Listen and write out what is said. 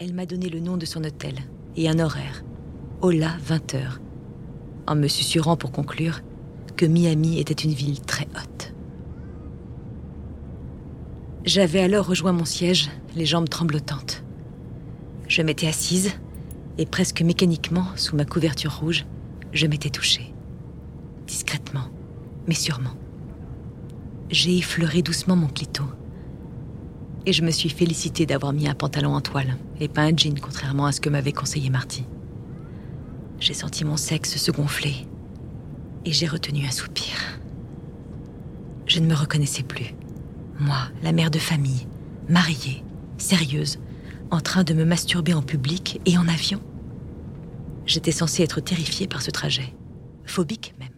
Elle m'a donné le nom de son hôtel et un horaire. Ola 20 heures. En me susurrant pour conclure que Miami était une ville très haute. J'avais alors rejoint mon siège, les jambes tremblotantes. Je m'étais assise et presque mécaniquement, sous ma couverture rouge, je m'étais touchée. Discrètement, mais sûrement. J'ai effleuré doucement mon clito. Et je me suis félicitée d'avoir mis un pantalon en toile et pas un jean, contrairement à ce que m'avait conseillé Marty. J'ai senti mon sexe se gonfler et j'ai retenu un soupir. Je ne me reconnaissais plus. Moi, la mère de famille, mariée, sérieuse, en train de me masturber en public et en avion. J'étais censée être terrifiée par ce trajet, phobique même.